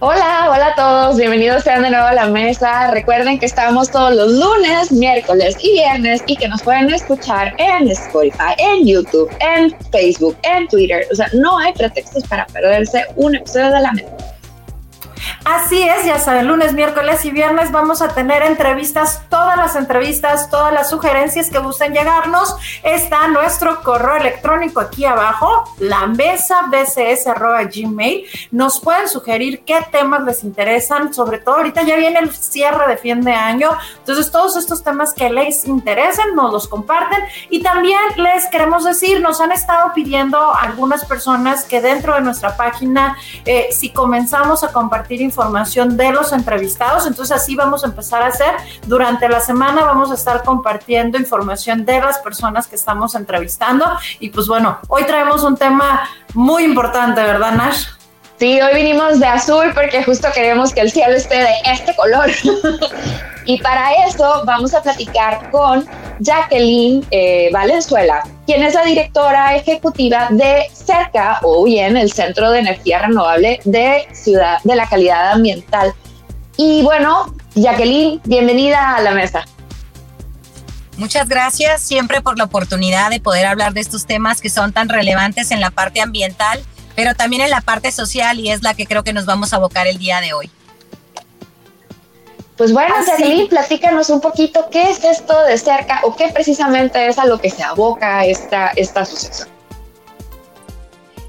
Hola, hola a todos, bienvenidos sean de nuevo a la mesa. Recuerden que estamos todos los lunes, miércoles y viernes y que nos pueden escuchar en Spotify, en YouTube, en Facebook, en Twitter. O sea, no hay pretextos para perderse un episodio de la mesa. Así es, ya saben, lunes, miércoles y viernes vamos a tener entrevistas, todas las entrevistas, todas las sugerencias que gusten llegarnos. Está nuestro correo electrónico aquí abajo, la mesa gmail. Nos pueden sugerir qué temas les interesan, sobre todo ahorita ya viene el cierre de fin de año, entonces todos estos temas que les interesen nos los comparten y también les queremos decir, nos han estado pidiendo algunas personas que dentro de nuestra página, eh, si comenzamos a compartir información de los entrevistados. Entonces así vamos a empezar a hacer. Durante la semana vamos a estar compartiendo información de las personas que estamos entrevistando. Y pues bueno, hoy traemos un tema muy importante, ¿verdad, Nash? Sí, hoy vinimos de azul porque justo queremos que el cielo esté de este color. y para eso vamos a platicar con Jacqueline eh, Valenzuela, quien es la directora ejecutiva de CERCA, o bien el Centro de Energía Renovable de Ciudad de la Calidad Ambiental. Y bueno, Jacqueline, bienvenida a la mesa. Muchas gracias siempre por la oportunidad de poder hablar de estos temas que son tan relevantes en la parte ambiental pero también en la parte social y es la que creo que nos vamos a abocar el día de hoy. Pues bueno, Jacqueline, platícanos un poquito qué es esto de cerca o qué precisamente es a lo que se aboca esta, esta asociación.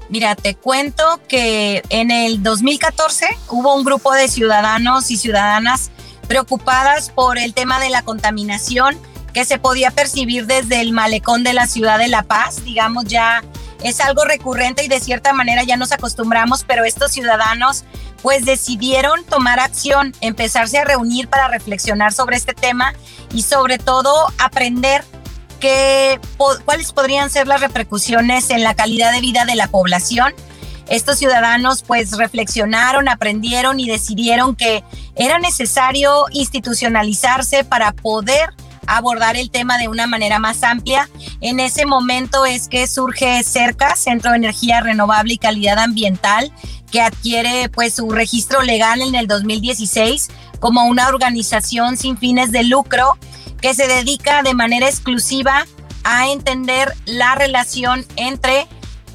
Mira, te cuento que en el 2014 hubo un grupo de ciudadanos y ciudadanas preocupadas por el tema de la contaminación que se podía percibir desde el malecón de la ciudad de La Paz, digamos ya es algo recurrente y de cierta manera ya nos acostumbramos, pero estos ciudadanos pues decidieron tomar acción, empezarse a reunir para reflexionar sobre este tema y sobre todo aprender que, cuáles podrían ser las repercusiones en la calidad de vida de la población. Estos ciudadanos pues reflexionaron, aprendieron y decidieron que era necesario institucionalizarse para poder abordar el tema de una manera más amplia. En ese momento es que surge CERCA, Centro de Energía Renovable y Calidad Ambiental, que adquiere pues su registro legal en el 2016 como una organización sin fines de lucro que se dedica de manera exclusiva a entender la relación entre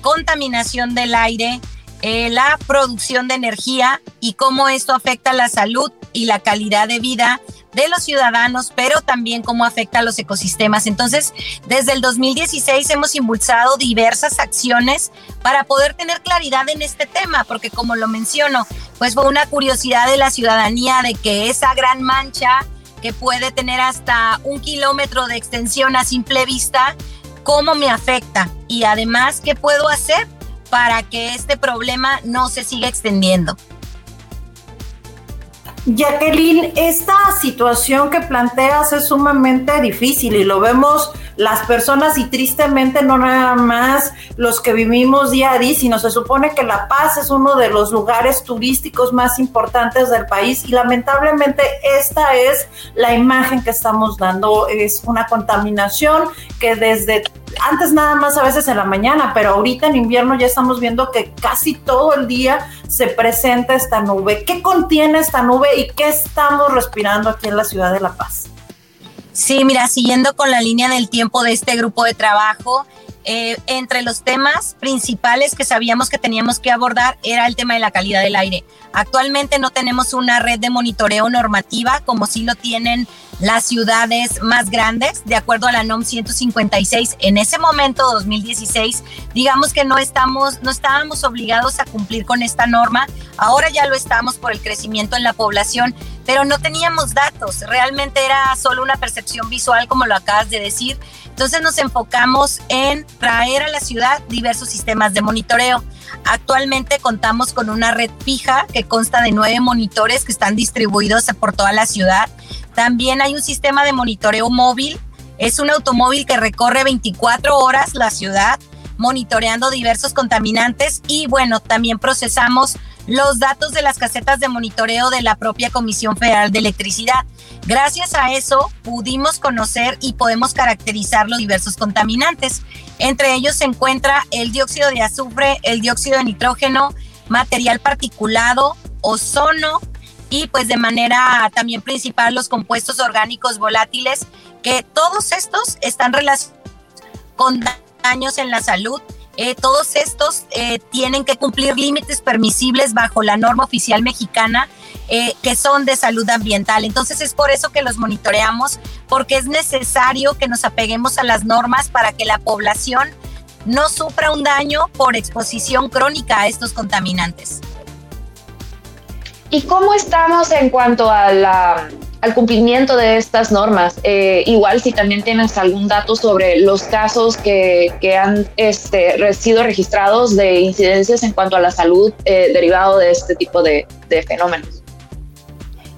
contaminación del aire, eh, la producción de energía y cómo esto afecta la salud y la calidad de vida de los ciudadanos, pero también cómo afecta a los ecosistemas. Entonces, desde el 2016 hemos impulsado diversas acciones para poder tener claridad en este tema, porque como lo menciono, pues fue una curiosidad de la ciudadanía de que esa gran mancha que puede tener hasta un kilómetro de extensión a simple vista, cómo me afecta y además qué puedo hacer para que este problema no se siga extendiendo. Jacqueline, esta situación que planteas es sumamente difícil y lo vemos las personas y tristemente no nada más los que vivimos día a día, sino se supone que La Paz es uno de los lugares turísticos más importantes del país y lamentablemente esta es la imagen que estamos dando, es una contaminación que desde antes nada más a veces en la mañana, pero ahorita en invierno ya estamos viendo que casi todo el día se presenta esta nube. ¿Qué contiene esta nube y qué estamos respirando aquí en la ciudad de La Paz? Sí, mira, siguiendo con la línea del tiempo de este grupo de trabajo, eh, entre los temas principales que sabíamos que teníamos que abordar era el tema de la calidad del aire. Actualmente no tenemos una red de monitoreo normativa como sí lo tienen las ciudades más grandes, de acuerdo a la NOM 156. En ese momento, 2016, digamos que no, estamos, no estábamos obligados a cumplir con esta norma. Ahora ya lo estamos por el crecimiento en la población, pero no teníamos datos. Realmente era solo una percepción visual, como lo acabas de decir. Entonces nos enfocamos en traer a la ciudad diversos sistemas de monitoreo. Actualmente contamos con una red fija que consta de nueve monitores que están distribuidos por toda la ciudad. También hay un sistema de monitoreo móvil. Es un automóvil que recorre 24 horas la ciudad monitoreando diversos contaminantes y bueno, también procesamos los datos de las casetas de monitoreo de la propia Comisión Federal de Electricidad. Gracias a eso pudimos conocer y podemos caracterizar los diversos contaminantes. Entre ellos se encuentra el dióxido de azufre, el dióxido de nitrógeno, material particulado, ozono y pues de manera también principal los compuestos orgánicos volátiles, que todos estos están relacionados con daños en la salud. Eh, todos estos eh, tienen que cumplir límites permisibles bajo la norma oficial mexicana eh, que son de salud ambiental. Entonces es por eso que los monitoreamos, porque es necesario que nos apeguemos a las normas para que la población no sufra un daño por exposición crónica a estos contaminantes. ¿Y cómo estamos en cuanto al cumplimiento de estas normas? Eh, igual si también tienes algún dato sobre los casos que, han este, sido registrados de incidencias en cuanto a la salud eh, derivado de este tipo de fenómenos.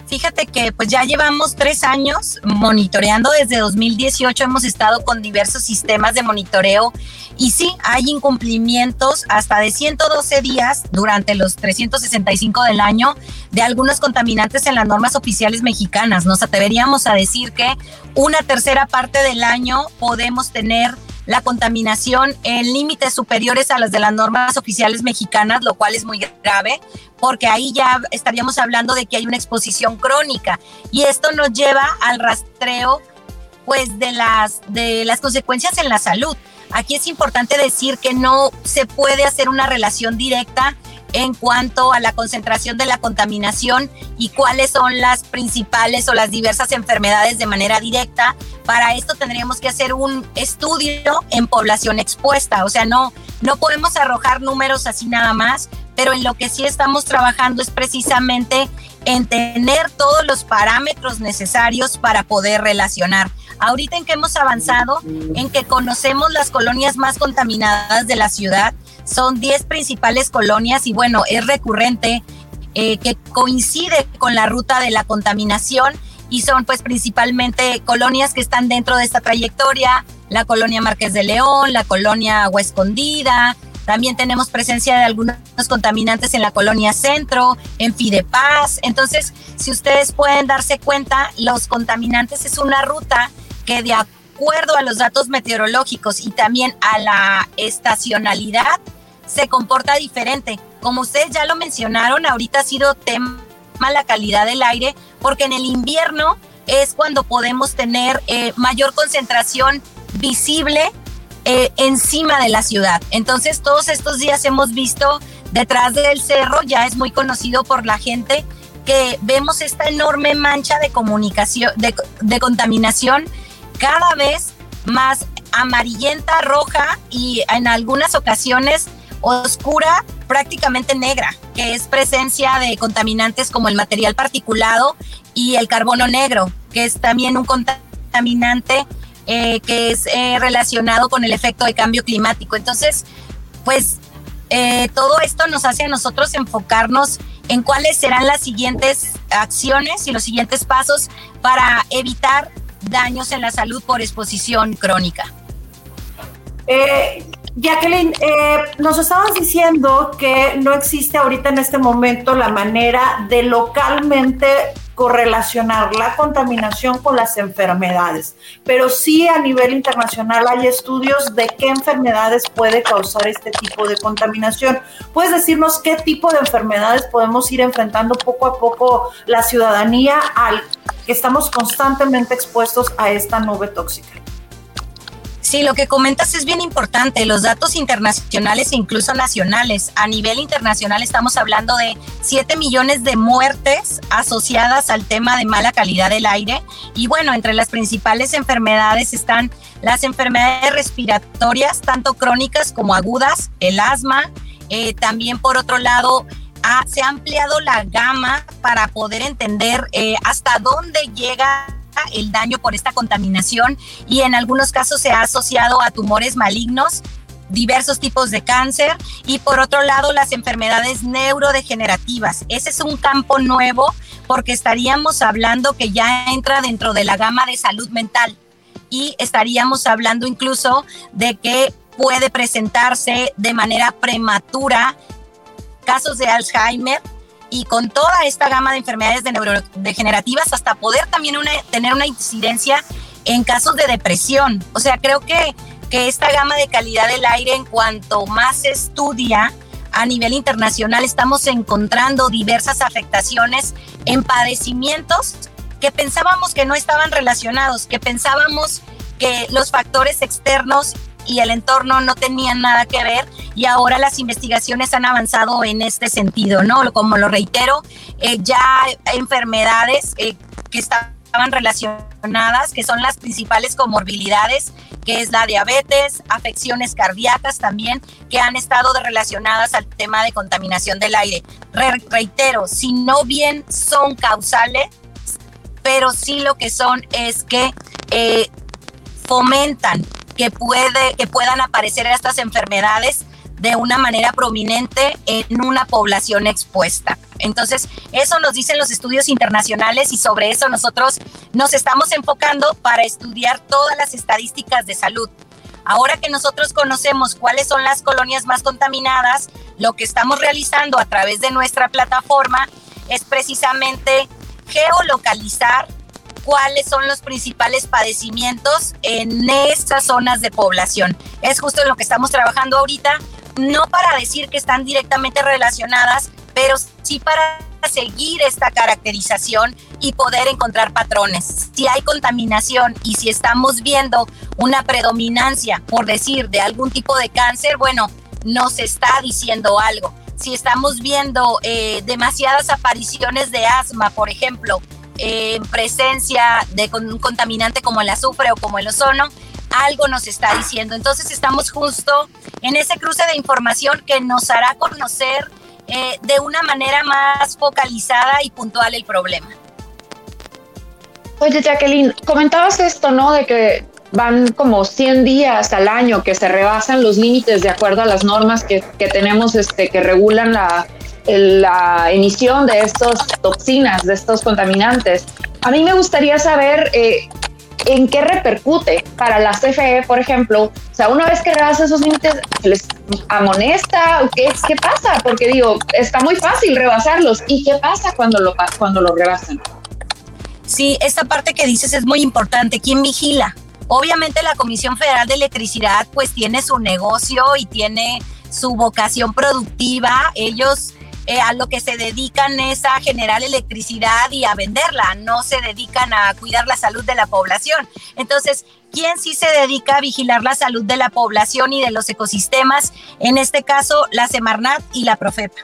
Fíjate que pues ya llevamos tres años monitoreando, desde 2018 hemos estado con diversos sistemas de monitoreo y sí, hay incumplimientos hasta de 112 días durante los 365 del año de algunos contaminantes en las normas oficiales mexicanas. Nos atreveríamos a decir que una tercera parte del año podemos tener la contaminación en límites superiores a las de las normas oficiales mexicanas, lo cual es muy grave, porque ahí ya estaríamos hablando de que hay una exposición crónica y esto nos lleva al rastreo pues de las de las consecuencias en la salud. Aquí es importante decir que no se puede hacer una relación directa en cuanto a la concentración de la contaminación y cuáles son las principales o las diversas enfermedades de manera directa. Para esto tendríamos que hacer un estudio en población expuesta, o sea, no, no podemos arrojar números así nada más, pero en lo que sí estamos trabajando es precisamente en tener todos los parámetros necesarios para poder relacionar. Ahorita en que hemos avanzado, en que conocemos las colonias más contaminadas de la ciudad, son 10 principales colonias y bueno, es recurrente eh, que coincide con la ruta de la contaminación y son pues principalmente colonias que están dentro de esta trayectoria, la colonia Marqués de León, la colonia Agua Escondida, también tenemos presencia de algunos contaminantes en la colonia Centro, en Fidepaz. Entonces, si ustedes pueden darse cuenta, los contaminantes es una ruta que de acuerdo a los datos meteorológicos y también a la estacionalidad, se comporta diferente. Como ustedes ya lo mencionaron, ahorita ha sido tema la calidad del aire, porque en el invierno es cuando podemos tener eh, mayor concentración visible eh, encima de la ciudad. Entonces, todos estos días hemos visto detrás del cerro, ya es muy conocido por la gente, que vemos esta enorme mancha de comunicación, de, de contaminación cada vez más amarillenta, roja y en algunas ocasiones oscura, prácticamente negra, que es presencia de contaminantes como el material particulado y el carbono negro, que es también un contaminante eh, que es eh, relacionado con el efecto de cambio climático. Entonces, pues eh, todo esto nos hace a nosotros enfocarnos en cuáles serán las siguientes acciones y los siguientes pasos para evitar daños en la salud por exposición crónica. Jacqueline, eh, nos estabas diciendo que no existe ahorita en este momento la manera de localmente correlacionar la contaminación con las enfermedades, pero sí a nivel internacional hay estudios de qué enfermedades puede causar este tipo de contaminación. ¿Puedes decirnos qué tipo de enfermedades podemos ir enfrentando poco a poco la ciudadanía al que estamos constantemente expuestos a esta nube tóxica? Sí, lo que comentas es bien importante. Los datos internacionales e incluso nacionales. A nivel internacional estamos hablando de 7 millones de muertes asociadas al tema de mala calidad del aire. Y bueno, entre las principales enfermedades están las enfermedades respiratorias, tanto crónicas como agudas, el asma. Eh, también por otro lado, se ha ampliado la gama para poder entender eh, hasta dónde llega el daño por esta contaminación y en algunos casos se ha asociado a tumores malignos diversos tipos de cáncer y por otro lado las enfermedades neurodegenerativas. Ese es un campo nuevo porque estaríamos hablando que ya entra dentro de la gama de salud mental y estaríamos hablando incluso de que puede presentarse de manera prematura casos de Alzheimer y con toda esta gama de enfermedades de neurodegenerativas hasta poder también tener una incidencia en casos de depresión. O sea, creo que, que esta gama de calidad del aire en cuanto más se estudia, a nivel internacional estamos encontrando diversas afectaciones en padecimientos que pensábamos que no estaban relacionados, que pensábamos que los factores externos y el entorno no tenían nada que ver y ahora las investigaciones han avanzado en este sentido, ¿no? Como lo reitero, eh, ya enfermedades eh, que estaban relacionadas, que son las principales comorbilidades, que es la diabetes, afecciones cardíacas también, que han estado relacionadas al tema de contaminación del aire. reitero, si no bien son causales, pero sí lo que son es que eh, fomentan que, puede, que puedan aparecer estas enfermedades de una manera prominente en una población expuesta. Entonces, eso nos dicen los estudios internacionales y sobre eso nosotros nos estamos enfocando para estudiar todas las estadísticas de salud. Ahora que nosotros conocemos cuáles son las colonias más contaminadas, lo que estamos realizando a través de nuestra plataforma es precisamente geolocalizar cuáles son los principales padecimientos en estas zonas de población. Es justo en lo que estamos trabajando ahorita, no para decir que están directamente relacionadas, pero sí para seguir esta caracterización y poder encontrar patrones. Si hay contaminación y si estamos viendo una predominancia, por decir, de algún tipo de cáncer, bueno, nos está diciendo algo. Si estamos viendo eh, demasiadas apariciones de asma, por ejemplo, en presencia de un contaminante como el azufre o como el ozono, algo nos está diciendo. Entonces estamos justo en ese cruce de información que nos hará conocer eh, de una manera más focalizada y puntual el problema. Oye, Jacqueline, comentabas esto, ¿no? De que van como 100 días al año que se rebasan los límites de acuerdo a las normas que, que tenemos este, que regulan la, la emisión de estas toxinas, de estos contaminantes. A mí me gustaría saber eh, en qué repercute para la CFE, por ejemplo. O sea, una vez que rebasa esos límites, ¿les amonesta? ¿Qué, ¿Qué pasa? Porque digo, está muy fácil rebasarlos. ¿Y qué pasa cuando lo, cuando lo rebasan? Sí, esta parte que dices es muy importante. ¿Quién vigila? Obviamente la Comisión Federal de Electricidad pues tiene su negocio y tiene su vocación productiva. Ellos eh, a lo que se dedican es a generar electricidad y a venderla, no se dedican a cuidar la salud de la población. Entonces, ¿quién sí se dedica a vigilar la salud de la población y de los ecosistemas? En este caso, la Semarnat y la Profepa.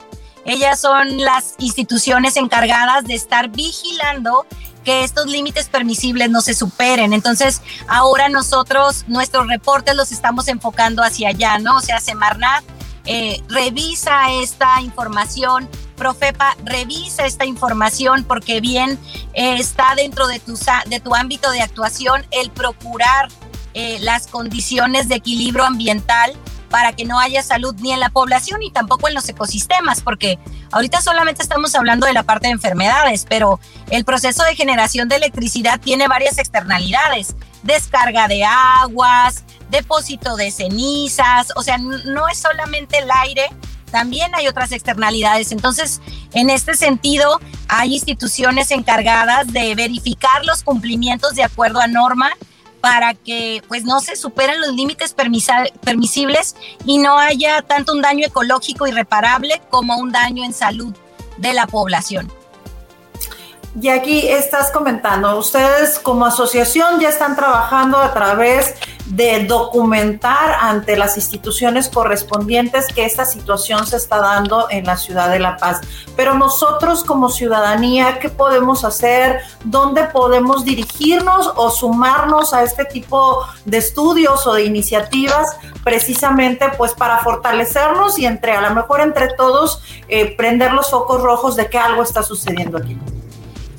Ellas son las instituciones encargadas de estar vigilando que estos límites permisibles no se superen. Entonces, ahora nosotros, nuestros reportes los estamos enfocando hacia allá, ¿no? O sea, Semarnat eh, revisa esta información, Profepa, revisa esta información porque bien eh, está dentro de tu, de tu ámbito de actuación el procurar eh, las condiciones de equilibrio ambiental para que no haya salud ni en la población ni tampoco en los ecosistemas, porque ahorita solamente estamos hablando de la parte de enfermedades, pero el proceso de generación de electricidad tiene varias externalidades, descarga de aguas, depósito de cenizas, o sea, no es solamente el aire, también hay otras externalidades. Entonces, en este sentido, hay instituciones encargadas de verificar los cumplimientos de acuerdo a norma para que pues no se superen los límites permisibles y no haya tanto un daño ecológico irreparable como un daño en salud de la población. Y aquí estás comentando, ustedes como asociación ya están trabajando a través de documentar ante las instituciones correspondientes que esta situación se está dando en la ciudad de La Paz. Pero nosotros como ciudadanía, ¿qué podemos hacer? ¿Dónde podemos dirigirnos o sumarnos a este tipo de estudios o de iniciativas precisamente pues para fortalecernos y entre a lo mejor entre todos eh, prender los focos rojos de que algo está sucediendo aquí?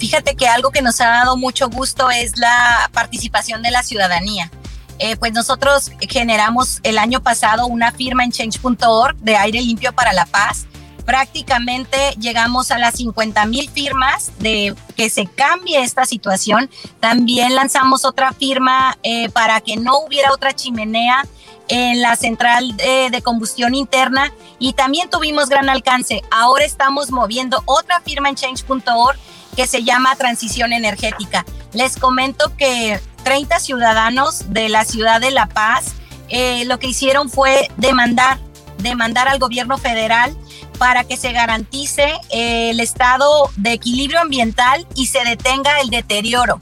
Fíjate que algo que nos ha dado mucho gusto es la participación de la ciudadanía. Eh, pues nosotros generamos el año pasado una firma en change.org de aire limpio para la paz. Prácticamente llegamos a las 50 mil firmas de que se cambie esta situación. También lanzamos otra firma eh, para que no hubiera otra chimenea en la central de combustión interna y también tuvimos gran alcance. Ahora estamos moviendo otra firma en change.org que se llama Transición Energética. Les comento que 30 ciudadanos de la ciudad de La Paz eh, lo que hicieron fue demandar, demandar al gobierno federal para que se garantice el estado de equilibrio ambiental y se detenga el deterioro.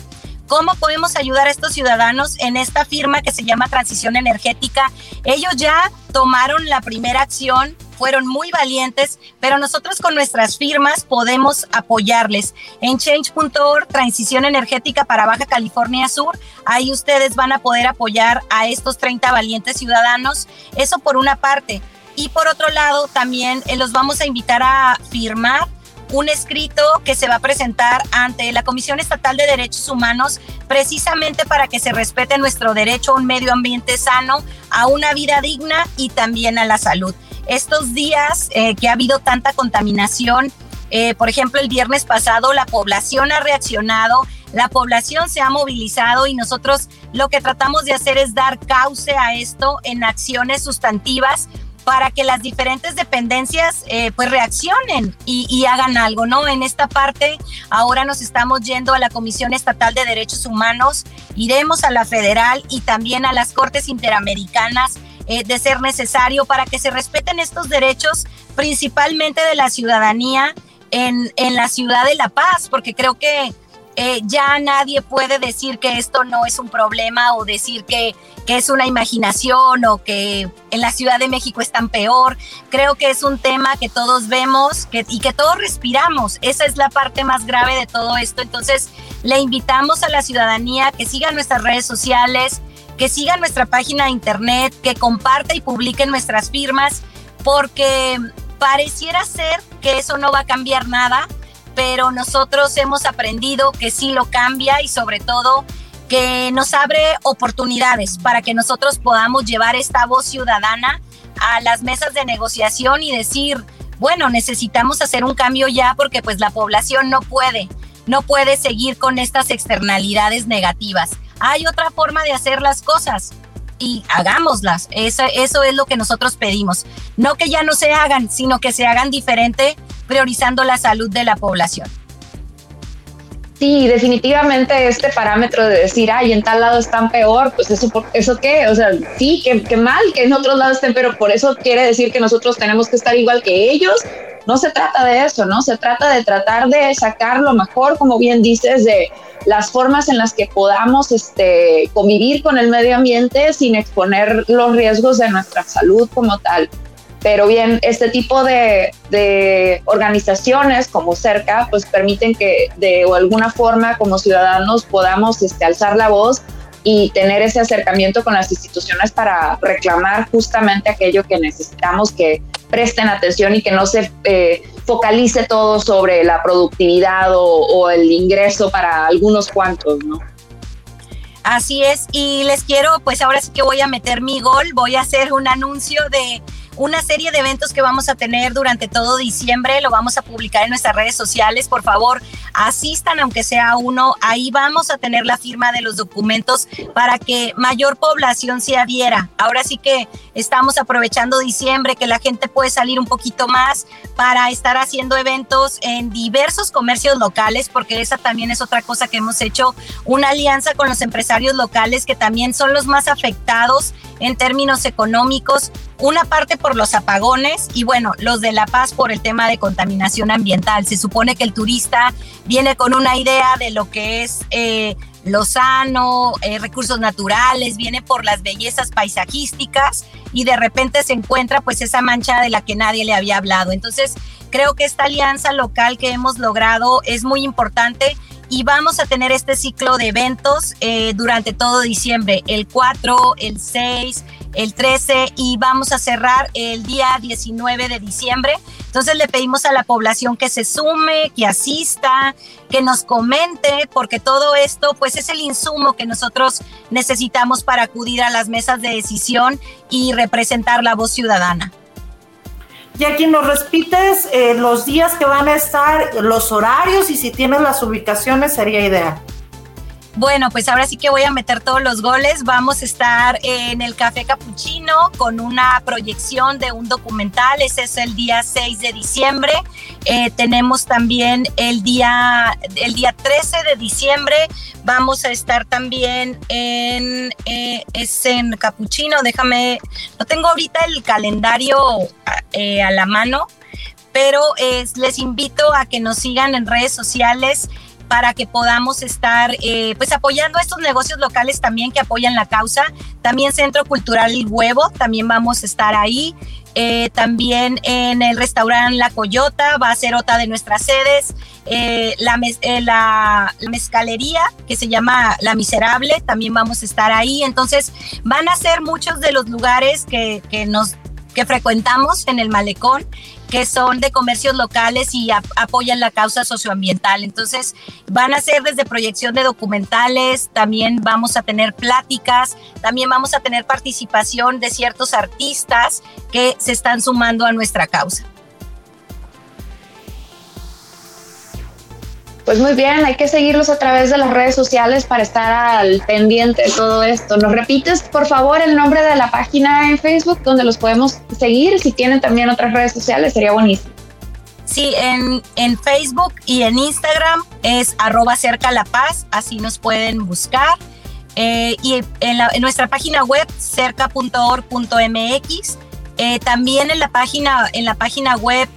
¿Cómo podemos ayudar a estos ciudadanos en esta firma que se llama Transición Energética? Ellos ya tomaron la primera acción, fueron muy valientes, pero nosotros con nuestras firmas podemos apoyarles. En change.org, Transición Energética para Baja California Sur, ahí ustedes van a poder apoyar a estos 30 valientes ciudadanos. Eso por una parte. Y por otro lado, también eh, los vamos a invitar a firmar un escrito que se va a presentar ante la Comisión Estatal de Derechos Humanos precisamente para que se respete nuestro derecho a un medio ambiente sano, a una vida digna y también a la salud. Estos días eh, que ha habido tanta contaminación, eh, por ejemplo, el viernes pasado la población ha reaccionado, la población se ha movilizado y nosotros lo que tratamos de hacer es dar cauce a esto en acciones sustantivas para que las diferentes dependencias eh, pues reaccionen y, hagan algo, ¿no? En esta parte ahora nos estamos yendo a la Comisión Estatal de Derechos Humanos, iremos a la federal y también a las Cortes Interamericanas eh, de ser necesario para que se respeten estos derechos, principalmente de la ciudadanía en, en la ciudad de La Paz, porque creo que eh, ya nadie puede decir que esto no es un problema o decir que, que, es una imaginación o que en la Ciudad de México es tan peor. Creo que es un tema que todos vemos y que todos respiramos. Esa es la parte más grave de todo esto. Entonces, le invitamos a la ciudadanía que siga nuestras redes sociales, que siga nuestra página de internet, que comparta y publique nuestras firmas, porque pareciera ser que eso no va a cambiar nada pero nosotros hemos aprendido que sí lo cambia y sobre todo que nos abre oportunidades para que nosotros podamos llevar esta voz ciudadana a las mesas de negociación y decir, bueno, necesitamos hacer un cambio ya porque pues la población no puede, no puede seguir con estas externalidades negativas. Hay otra forma de hacer las cosas y hagámoslas. Eso, eso es lo que nosotros pedimos. No que ya no se hagan, sino que se hagan diferente priorizando la salud de la población. Sí, definitivamente este parámetro de decir, ay, en tal lado están peor, pues eso, ¿eso qué? O sea, sí, que, mal que en otros lados estén, pero por eso quiere decir que nosotros tenemos que estar igual que ellos. No se trata de eso, ¿no? Se trata de tratar de sacar lo mejor, como bien dices, de las formas en las que podamos este, convivir con el medio ambiente sin exponer los riesgos de nuestra salud como tal. Pero bien, este tipo de, organizaciones como CERCA, pues permiten que de alguna forma como ciudadanos podamos este, alzar la voz y tener ese acercamiento con las instituciones para reclamar justamente aquello que necesitamos que presten atención y que no se eh, focalice todo sobre la productividad o, o, el ingreso para algunos cuantos, ¿no? Así es, y les quiero, pues ahora sí que voy a meter mi gol, voy a hacer un anuncio de una serie de eventos que vamos a tener durante todo diciembre. Lo vamos a publicar en nuestras redes sociales. Por favor, asistan, aunque sea uno. Ahí vamos a tener la firma de los documentos para que mayor población se adhiera. Ahora sí que estamos aprovechando diciembre, que la gente puede salir un poquito más para estar haciendo eventos en diversos comercios locales, porque esa también es otra cosa que hemos hecho, una alianza con los empresarios locales que también son los más afectados en términos económicos, una parte por los apagones y bueno, los de La Paz por el tema de contaminación ambiental. Se supone que el turista viene con una idea de lo que es eh, lo sano, eh, recursos naturales, viene por las bellezas paisajísticas y de repente se encuentra pues esa mancha de la que nadie le había hablado. Entonces, creo que esta alianza local que hemos logrado es muy importante y vamos a tener este ciclo de eventos eh, durante todo diciembre, el 4, el 6, el 13 y vamos a cerrar el día 19 de diciembre. Entonces le pedimos a la población que se sume, que asista, que nos comente, porque todo esto pues es el insumo que nosotros necesitamos para acudir a las mesas de decisión y representar la voz ciudadana. Jackie, nos repites eh, los días que van a estar, los horarios y si tienes las ubicaciones sería ideal. Bueno, pues ahora sí que voy a meter todos los goles. Vamos a estar en el Café Capuchino con una proyección de un documental. Ese es el día 6 de diciembre. Eh, tenemos también el día, el día 13 de diciembre. Vamos a estar también en, eh, Capuchino. Déjame, no tengo ahorita el calendario eh, a la mano pero les invito a que nos sigan en redes sociales para que podamos estar eh, pues apoyando a estos negocios locales también que apoyan la causa. También Centro Cultural El Huevo, también vamos a estar ahí. Eh, también en el restaurante La Coyota va a ser otra de nuestras sedes. Eh, la, la, mezcalería que se llama La Miserable, también vamos a estar ahí. Entonces van a ser muchos de los lugares que, que nos que frecuentamos en el malecón que son de comercios locales y apoyan la causa socioambiental. Entonces, van a ser desde proyección de documentales, también vamos a tener pláticas, también vamos a tener participación de ciertos artistas que se están sumando a nuestra causa. Pues muy bien, hay que seguirlos a través de las redes sociales para estar al pendiente de todo esto. ¿Nos repites, por favor, el nombre de la página en Facebook donde los podemos seguir? Si tienen también otras redes sociales, sería buenísimo. Sí, en, en Facebook y en Instagram es arroba cerca la paz, así nos pueden buscar. Eh, y en, en, nuestra página web cerca.org.mx. Eh, también en la, página, en la página web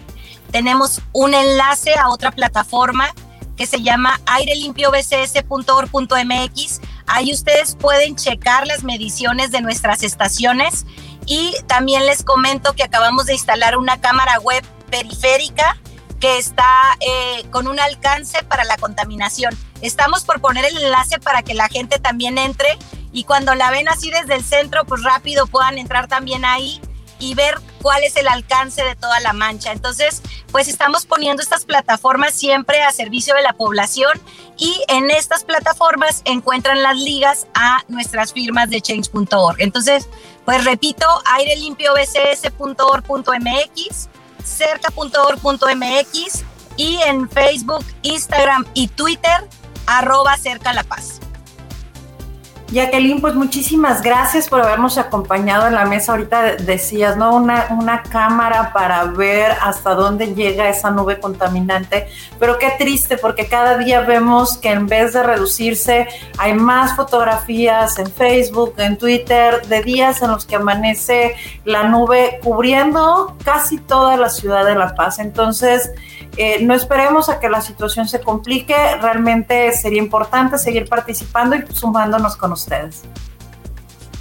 tenemos un enlace a otra plataforma que se llama airelimpio.bcs.org.mx. Ahí ustedes pueden checar las mediciones de nuestras estaciones y también les comento que acabamos de instalar una cámara web periférica que está eh, con un alcance para la contaminación. Estamos por poner el enlace para que la gente también entre y cuando la ven así desde el centro, pues rápido puedan entrar también ahí y ver cuál es el alcance de toda la mancha. Entonces, pues estamos poniendo estas plataformas siempre a servicio de la población y en estas plataformas encuentran las ligas a nuestras firmas de change.org. Entonces, pues repito, airelimpiobcs.org.mx, cerca.org.mx y en Facebook, Instagram y Twitter, arroba cerca la paz. Jacqueline, pues muchísimas gracias por habernos acompañado en la mesa. Ahorita decías, ¿no? Una, una cámara para ver hasta dónde llega esa nube contaminante. Pero qué triste, porque cada día vemos que en vez de reducirse, hay más fotografías en Facebook, en Twitter, de días en los que amanece la nube cubriendo casi toda la ciudad de La Paz. Entonces, eh, no esperemos a que la situación se complique, realmente sería importante seguir participando y sumándonos con ustedes.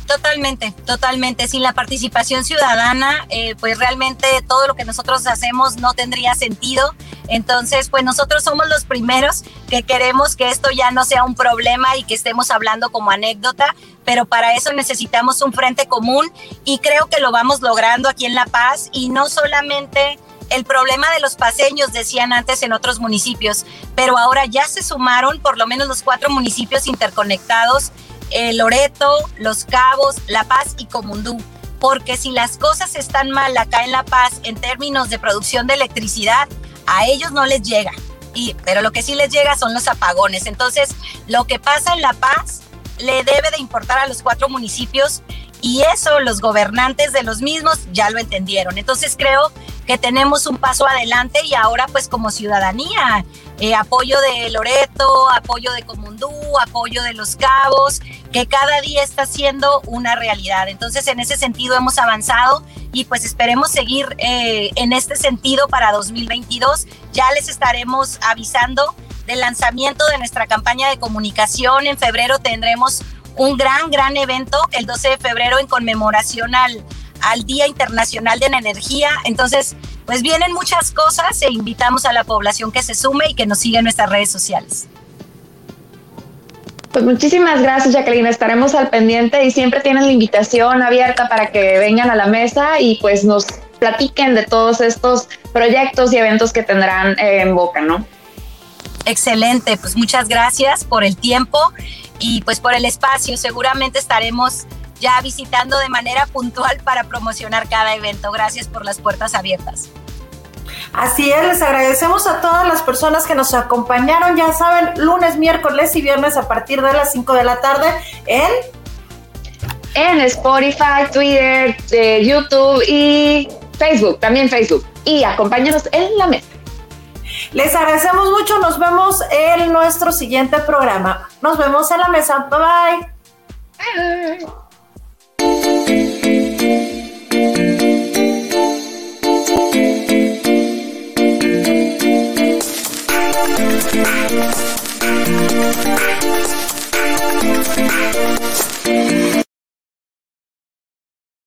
Totalmente, totalmente. Sin la participación ciudadana, eh, pues realmente todo lo que nosotros hacemos no tendría sentido. Entonces, pues nosotros somos los primeros que queremos que esto ya no sea un problema y que estemos hablando como anécdota, pero para eso necesitamos un frente común y creo que lo vamos logrando aquí en La Paz y no solamente el problema de los paseños, decían antes en otros municipios, pero ahora ya se sumaron por lo menos los cuatro municipios interconectados, eh, Loreto, Los Cabos, La Paz y Comundú. Porque si las cosas están mal acá en La Paz en términos de producción de electricidad, a ellos no les llega. Y, pero lo que sí les llega son los apagones. Entonces, lo que pasa en La Paz le debe de importar a los cuatro municipios y eso los gobernantes de los mismos ya lo entendieron. Entonces creo que tenemos un paso adelante y ahora pues como ciudadanía, eh, apoyo de Loreto, apoyo de Comundú, apoyo de Los Cabos, que cada día está siendo una realidad. Entonces en ese sentido hemos avanzado y pues esperemos seguir eh, en este sentido para 2022. Ya les estaremos avisando del lanzamiento de nuestra campaña de comunicación. En febrero tendremos un gran, gran evento el 12 de febrero en conmemoración al, al Día Internacional de la Energía. Entonces, pues vienen muchas cosas e invitamos a la población que se sume y que nos siga en nuestras redes sociales. Pues muchísimas gracias, Jacqueline. Estaremos al pendiente y siempre tienen la invitación abierta para que vengan a la mesa y pues nos platiquen de todos estos proyectos y eventos que tendrán en boca, ¿no? Excelente, pues muchas gracias por el tiempo y pues por el espacio. Seguramente estaremos ya visitando de manera puntual para promocionar cada evento. Gracias por las puertas abiertas. Así es, les agradecemos a todas las personas que nos acompañaron, ya saben, lunes, miércoles y viernes a partir de las 5 de la tarde en... En Spotify, Twitter, eh, YouTube y Facebook, también Facebook. Y acompáñenos en la mesa. Les agradecemos mucho, nos vemos en nuestro siguiente programa. Nos vemos en la mesa, bye. bye. Bye.